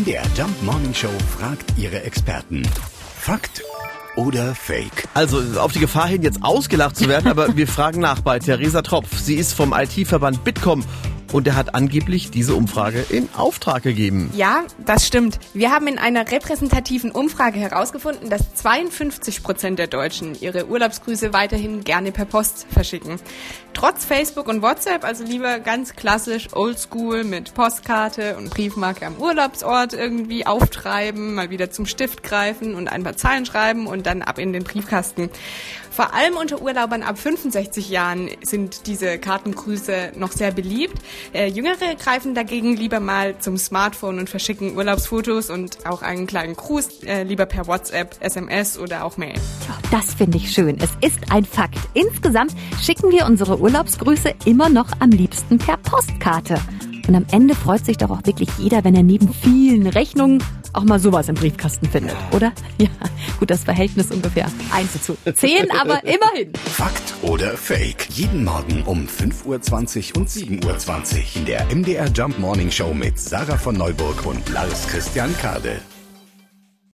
MDR Jump Morning Show fragt ihre Experten. Fakt oder Fake? Also auf die Gefahr hin, jetzt ausgelacht zu werden, aber wir fragen nach bei Theresa Tropf. Sie ist vom IT-Verband Bitkom und er hat angeblich diese Umfrage in Auftrag gegeben. Ja, das stimmt. Wir haben in einer repräsentativen Umfrage herausgefunden, dass 52 Prozent der Deutschen ihre Urlaubsgrüße weiterhin gerne per Post verschicken. Trotz Facebook und WhatsApp, also lieber ganz klassisch oldschool mit Postkarte und Briefmarke am Urlaubsort irgendwie auftreiben, mal wieder zum Stift greifen und ein paar Zeilen schreiben und dann ab in den Briefkasten. Vor allem unter Urlaubern ab 65 Jahren sind diese Kartengrüße noch sehr beliebt. Äh, Jüngere greifen dagegen lieber mal zum Smartphone und verschicken Urlaubsfotos und auch einen kleinen Gruß äh, lieber per WhatsApp, SMS oder auch Mail. Das finde ich schön. Es ist ein Fakt. Insgesamt schicken wir unsere Urlaubsgrüße immer noch am liebsten per Postkarte. Und am Ende freut sich doch auch wirklich jeder, wenn er neben vielen Rechnungen auch mal sowas im Briefkasten findet, oder? Ja, gut, das Verhältnis ungefähr 1 zu 10, aber immerhin. Fakt oder Fake? Jeden Morgen um 5.20 Uhr und 7.20 Uhr in der MDR Jump Morning Show mit Sarah von Neuburg und Lars Christian Kade.